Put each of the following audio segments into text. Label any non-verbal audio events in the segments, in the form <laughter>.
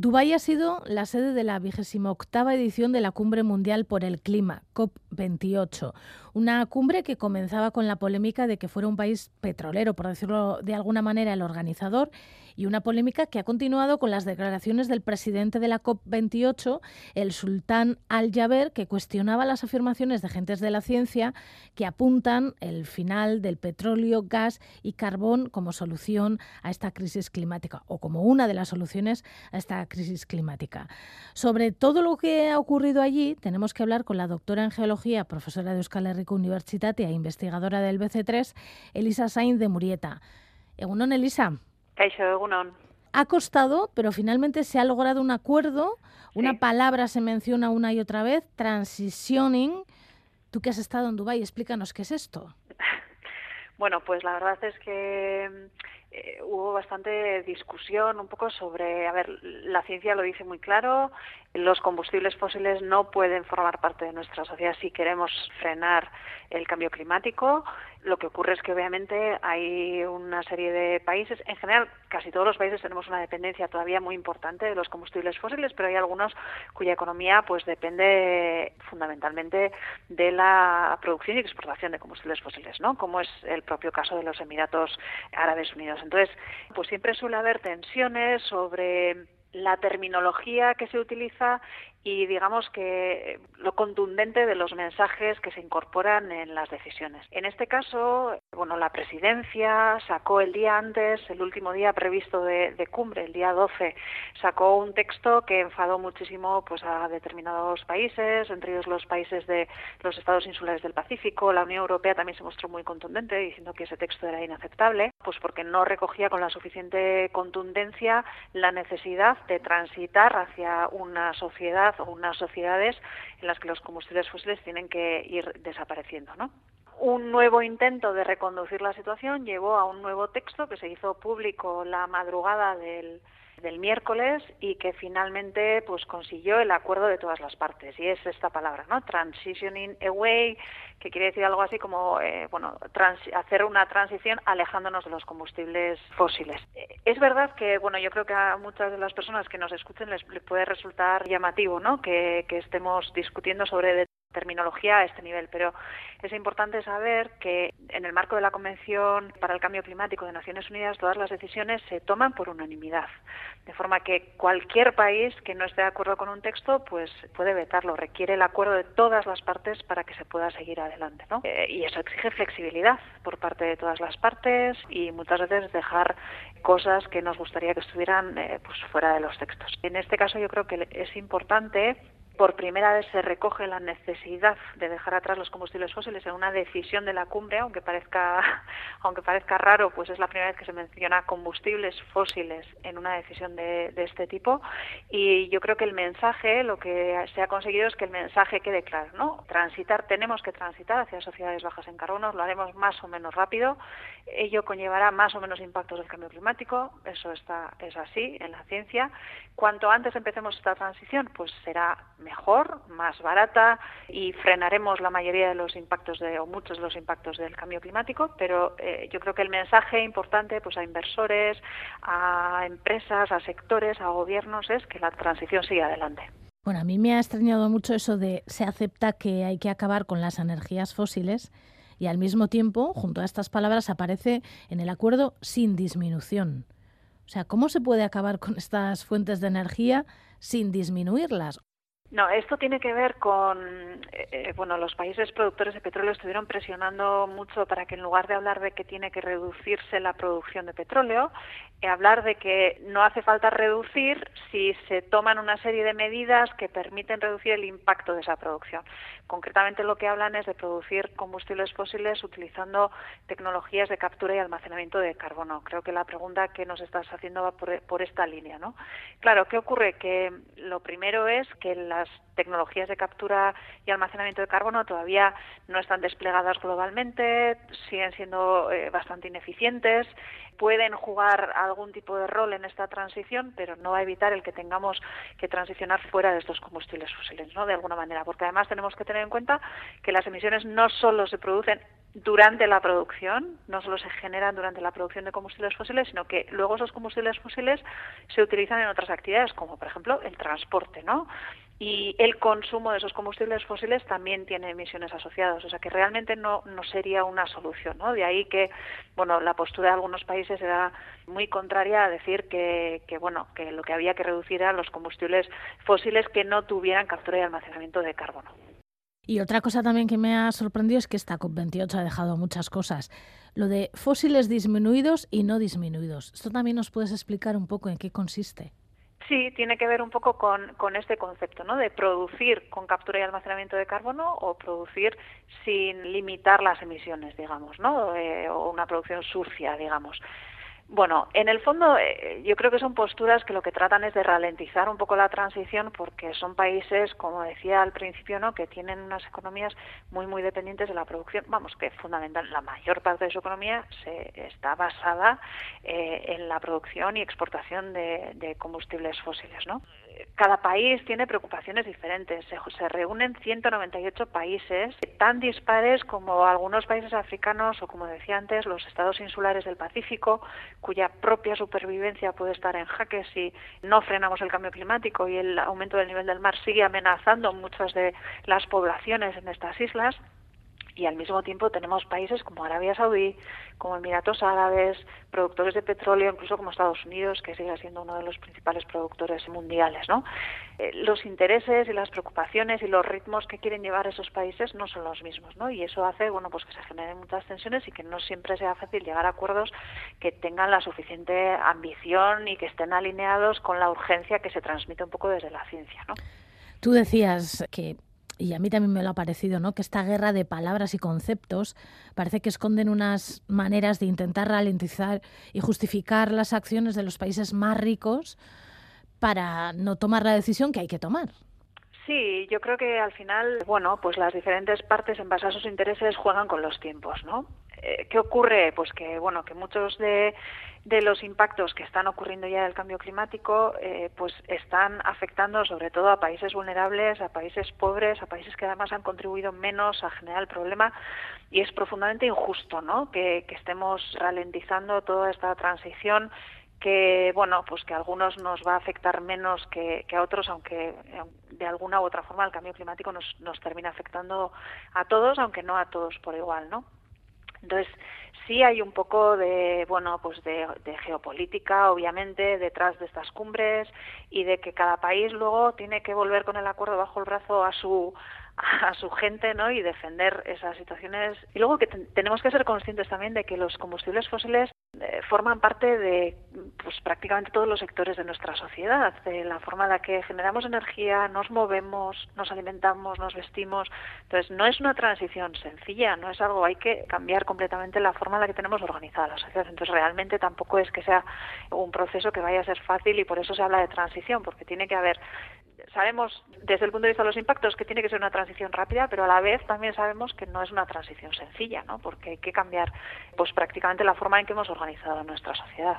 Dubái ha sido la sede de la vigésima octava edición de la Cumbre Mundial por el Clima, COP28. Una cumbre que comenzaba con la polémica de que fuera un país petrolero, por decirlo de alguna manera, el organizador, y una polémica que ha continuado con las declaraciones del presidente de la COP28, el sultán Al-Jaber, que cuestionaba las afirmaciones de agentes de la ciencia que apuntan el final del petróleo, gas y carbón como solución a esta crisis climática o como una de las soluciones a esta crisis climática. Sobre todo lo que ha ocurrido allí, tenemos que hablar con la doctora en geología, profesora de Euskal Herriko Universitate e investigadora del BC3, Elisa Sainz de Murieta. Egunon, Elisa. Ha costado, pero finalmente se ha logrado un acuerdo. Una palabra se menciona una y otra vez, transitioning. Tú que has estado en Dubái, explícanos qué es esto. <laughs> Bueno, pues la verdad es que eh, hubo bastante discusión un poco sobre, a ver, la ciencia lo dice muy claro, los combustibles fósiles no pueden formar parte de nuestra sociedad si queremos frenar el cambio climático. Lo que ocurre es que obviamente hay una serie de países, en general casi todos los países tenemos una dependencia todavía muy importante de los combustibles fósiles, pero hay algunos cuya economía pues depende fundamentalmente de la producción y exportación de combustibles fósiles, ¿no? Como es el propio caso de los Emiratos Árabes Unidos. Entonces, pues siempre suele haber tensiones sobre la terminología que se utiliza y digamos que lo contundente de los mensajes que se incorporan en las decisiones. En este caso, bueno, la presidencia sacó el día antes, el último día previsto de, cumbre, el día 12, sacó un texto que enfadó muchísimo pues a determinados países, entre ellos los países de los estados insulares del Pacífico. La Unión Europea también se mostró muy contundente diciendo que ese texto era inaceptable, pues porque no recogía con la suficiente contundencia la necesidad de transitar hacia una sociedad o unas sociedades en las que los combustibles fósiles tienen que ir desapareciendo, ¿no? Un nuevo intento de reconducir la situación llevó a un nuevo texto que se hizo público la madrugada del del miércoles y que finalmente pues consiguió el acuerdo de todas las partes. Y es esta palabra no transitioning away que quiere decir algo así como eh, bueno hacer una transición alejándonos de los combustibles fósiles. Es verdad que bueno yo creo que a muchas de las personas que nos escuchen les, puede resultar llamativo no que, que estemos discutiendo sobre terminología a este nivel, pero es importante saber que en el marco de la Convención para el Cambio Climático de Naciones Unidas todas las decisiones se toman por unanimidad, de forma que cualquier país que no esté de acuerdo con un texto pues puede vetarlo, requiere el acuerdo de todas las partes para que se pueda seguir adelante, ¿no? Eh, y eso exige flexibilidad por parte de todas las partes y muchas veces dejar cosas que nos gustaría que estuvieran eh, pues fuera de los textos. En este caso yo creo que es importante por primera vez se recoge la necesidad de dejar atrás los combustibles fósiles en una decisión de la cumbre, aunque parezca, <laughs> aunque parezca raro, pues es la primera vez que se menciona combustibles fósiles en una decisión de, este tipo. Y yo creo que el mensaje, lo que se ha conseguido es que el mensaje quede claro, ¿no? Transitar, tenemos que transitar hacia sociedades bajas en carbono, lo haremos más o menos rápido, ello conllevará más o menos impactos del cambio climático, eso está, es así en la ciencia. Cuanto antes empecemos esta transición, pues será mejor, más barata y frenaremos la mayoría de los impactos de, o muchos de los impactos del cambio climático, pero eh, yo creo que el mensaje importante pues a inversores, a empresas, a sectores, a gobiernos es que la transición siga adelante. Bueno, a mí me ha extrañado mucho eso de se acepta que hay que acabar con las energías fósiles y al mismo tiempo, junto a estas palabras, aparece en el acuerdo sin disminución. O sea, ¿cómo se puede acabar con estas fuentes de energía sin disminuirlas? No, esto tiene que ver con, eh, eh, bueno, los países productores de petróleo estuvieron presionando mucho para que en lugar de hablar de que tiene que reducirse la producción de petróleo, eh, hablar de que no hace falta reducir si se toman una serie de medidas que permiten reducir el impacto de esa producción. Concretamente lo que hablan es de producir combustibles fósiles utilizando tecnologías de captura y almacenamiento de carbono. Creo que la pregunta que nos estás haciendo va por, por esta línea, ¿no? Claro, ¿qué ocurre? Que lo primero es que la las tecnologías de captura y almacenamiento de carbono todavía no están desplegadas globalmente, siguen siendo eh, bastante ineficientes, pueden jugar algún tipo de rol en esta transición, pero no va a evitar el que tengamos que transicionar fuera de estos combustibles fósiles, ¿no? De alguna manera, porque además tenemos que tener en cuenta que las emisiones no solo se producen durante la producción, no solo se generan durante la producción de combustibles fósiles, sino que luego esos combustibles fósiles se utilizan en otras actividades, como por ejemplo el transporte, ¿no? Y el consumo de esos combustibles fósiles también tiene emisiones asociadas, o sea que realmente no, no sería una solución, ¿no? De ahí que, bueno, la postura de algunos países era muy contraria a decir que, que bueno, que lo que había que reducir eran los combustibles fósiles que no tuvieran captura y almacenamiento de carbono. Y otra cosa también que me ha sorprendido es que esta COP28 ha dejado muchas cosas. Lo de fósiles disminuidos y no disminuidos. ¿Esto también nos puedes explicar un poco en qué consiste? Sí, tiene que ver un poco con, con, este concepto, ¿no? De producir con captura y almacenamiento de carbono o producir sin limitar las emisiones, digamos, ¿no? Eh, o una producción sucia, digamos. Bueno, en el fondo eh, yo creo que son posturas que lo que tratan es de ralentizar un poco la transición porque son países, como decía al principio, ¿no? que tienen unas economías muy muy dependientes de la producción. Vamos, que fundamental, la mayor parte de su economía se está basada eh, en la producción y exportación de, de combustibles fósiles, ¿no? Cada país tiene preocupaciones diferentes. Se, reúnen 198 países, tan dispares como algunos países africanos o, como decía antes, los estados insulares del Pacífico, cuya propia supervivencia puede estar en jaque si no frenamos el cambio climático y el aumento del nivel del mar sigue amenazando muchas de las poblaciones en estas islas y al mismo tiempo tenemos países como Arabia Saudí, como Emiratos Árabes, productores de petróleo, incluso como Estados Unidos, que sigue siendo uno de los principales productores mundiales. ¿no? Eh, los intereses y las preocupaciones y los ritmos que quieren llevar esos países no son los mismos, ¿no? y eso hace bueno, pues que se generen muchas tensiones y que no siempre sea fácil llegar a acuerdos que tengan la suficiente ambición y que estén alineados con la urgencia que se transmite un poco desde la ciencia. ¿no? Tú decías que y a mí también me lo ha parecido, ¿no? Que esta guerra de palabras y conceptos parece que esconden unas maneras de intentar ralentizar y justificar las acciones de los países más ricos para no tomar la decisión que hay que tomar. Sí, yo creo que al final, bueno, pues las diferentes partes en base a sus intereses juegan con los tiempos, ¿no? Eh, ¿Qué ocurre? Pues que, bueno, que muchos de, los impactos que están ocurriendo ya del cambio climático, eh, pues están afectando sobre todo a países vulnerables, a países pobres, a países que además han contribuido menos a generar el problema y es profundamente injusto, ¿no? Que, que estemos ralentizando toda esta transición que bueno pues que a algunos nos va a afectar menos que, que, a otros aunque de alguna u otra forma el cambio climático nos, nos termina afectando a todos aunque no a todos por igual no entonces, sí hay un poco de, bueno, pues de, geopolítica, obviamente, detrás de estas cumbres y de que cada país luego tiene que volver con el acuerdo bajo el brazo a su a su gente ¿no? y defender esas situaciones. Y luego que tenemos que ser conscientes también de que los combustibles fósiles eh, forman parte de pues, prácticamente todos los sectores de nuestra sociedad, de la forma en la que generamos energía, nos movemos, nos alimentamos, nos vestimos. Entonces, no es una transición sencilla, no es algo, hay que cambiar completamente la forma en la que tenemos organizada la sociedad. Entonces, realmente tampoco es que sea un proceso que vaya a ser fácil y por eso se habla de transición, porque tiene que haber sabemos desde el punto de vista de los impactos que tiene que ser una transición rápida, pero a la vez también sabemos que no es una transición sencilla, ¿no? Porque hay que cambiar pues prácticamente la forma en que hemos organizado nuestra sociedad.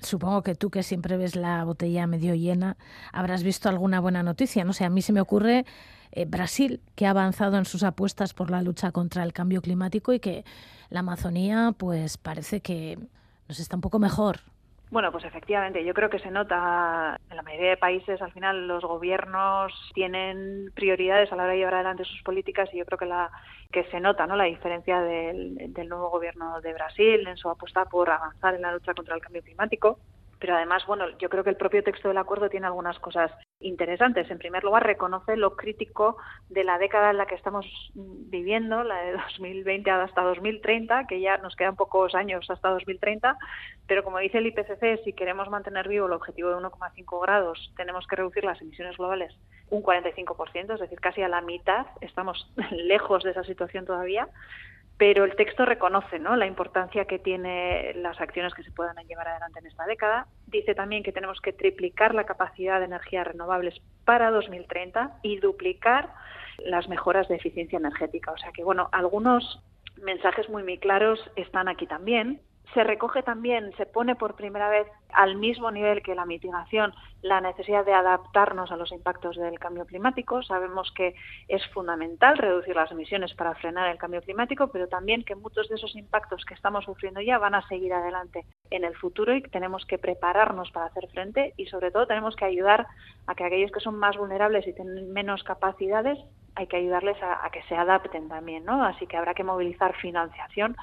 Supongo que tú que siempre ves la botella medio llena, habrás visto alguna buena noticia, no sé, a mí se me ocurre eh, Brasil, que ha avanzado en sus apuestas por la lucha contra el cambio climático y que la Amazonía pues parece que nos está un poco mejor. Bueno, pues efectivamente, yo creo que se nota en la mayoría de países, al final los gobiernos tienen prioridades a la hora de llevar adelante sus políticas y yo creo que la que se nota ¿no? la diferencia del, del nuevo gobierno de Brasil en su apuesta por avanzar en la lucha contra el cambio climático pero además, bueno, yo creo que el propio texto del acuerdo tiene algunas cosas interesantes. En primer lugar, reconoce lo crítico de la década en la que estamos viviendo, la de <laughs> 2020 hasta 2030, que ya nos quedan pocos años hasta 2030, pero como dice el IPCC, si queremos mantener vivo el objetivo de 1,5 grados, tenemos que reducir las emisiones globales un 45%, es decir, casi a la mitad. Estamos <laughs> lejos de esa situación todavía pero el texto reconoce ¿no? la importancia que tiene las acciones que se puedan llevar adelante en esta década. Dice también que tenemos que triplicar la capacidad de energías renovables para 2030 y duplicar las mejoras de eficiencia energética. O sea que, bueno, algunos mensajes muy, muy claros están aquí también. Se recoge también, se pone por primera vez al mismo nivel que la mitigación la necesidad de adaptarnos a los impactos del cambio climático. Sabemos que es fundamental reducir las emisiones para frenar el cambio climático, pero también que muchos de esos impactos que estamos sufriendo ya van a seguir adelante en el futuro y tenemos que prepararnos para hacer frente y sobre todo tenemos que ayudar a que aquellos que son más vulnerables y tienen menos capacidades hay que ayudarles a, a que se adapten también, ¿no? Así que habrá que movilizar financiación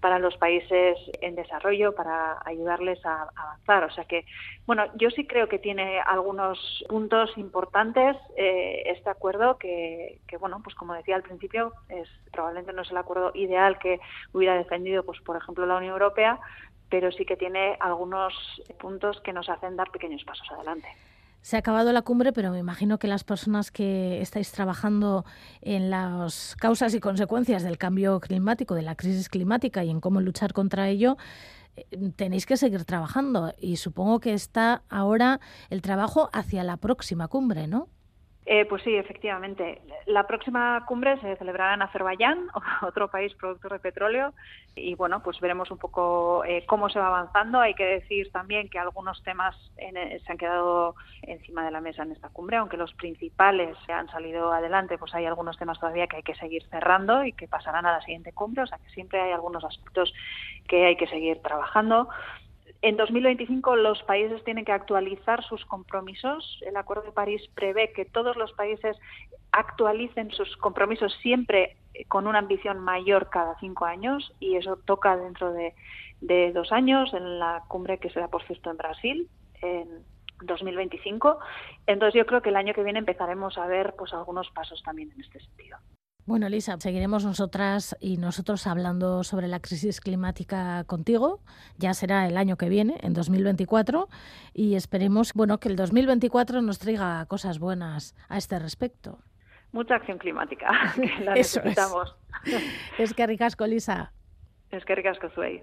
para los países en desarrollo para ayudarles a, avanzar. O sea que, bueno, yo sí creo que tiene algunos puntos importantes eh, este acuerdo que, que, bueno, pues como decía al principio, es probablemente no es el acuerdo ideal que hubiera defendido, pues por ejemplo, la Unión Europea, pero sí que tiene algunos puntos que nos hacen dar pequeños pasos adelante. Se ha acabado la cumbre, pero me imagino que las personas que estáis trabajando en las causas y consecuencias del cambio climático, de la crisis climática y en cómo luchar contra ello, eh, tenéis que seguir trabajando. Y supongo que está ahora el trabajo hacia la próxima cumbre, ¿no? Eh, pues sí, efectivamente. La próxima cumbre se celebrará en Azerbaiyán, <laughs> otro país productor de petróleo, y bueno, pues veremos un poco eh, cómo se va avanzando. Hay que decir también que algunos temas eh, se han quedado encima de la mesa en esta cumbre, aunque los principales se han salido adelante, pues hay algunos temas todavía que hay que seguir cerrando y que pasarán a la siguiente cumbre, o sea que siempre hay algunos aspectos que hay que seguir trabajando. En 2025 los países tienen que actualizar sus compromisos. El Acuerdo de París prevé que todos los países actualicen sus compromisos siempre con una ambición mayor cada cinco años y eso toca dentro de, dos años en la cumbre que será, por cierto, en Brasil en 2025. Entonces yo creo que el año que viene empezaremos a ver pues algunos pasos también en este sentido. Bueno, Elisa, seguiremos nosotras y nosotros hablando sobre la crisis climática contigo. Ya será el año que viene, en 2024, y esperemos, bueno, que el 2024 nos traiga cosas buenas a este respecto. Mucha acción climática, <laughs> que la necesitamos. Es. es que ricasco, Elisa. Es que ricasco, Zuey.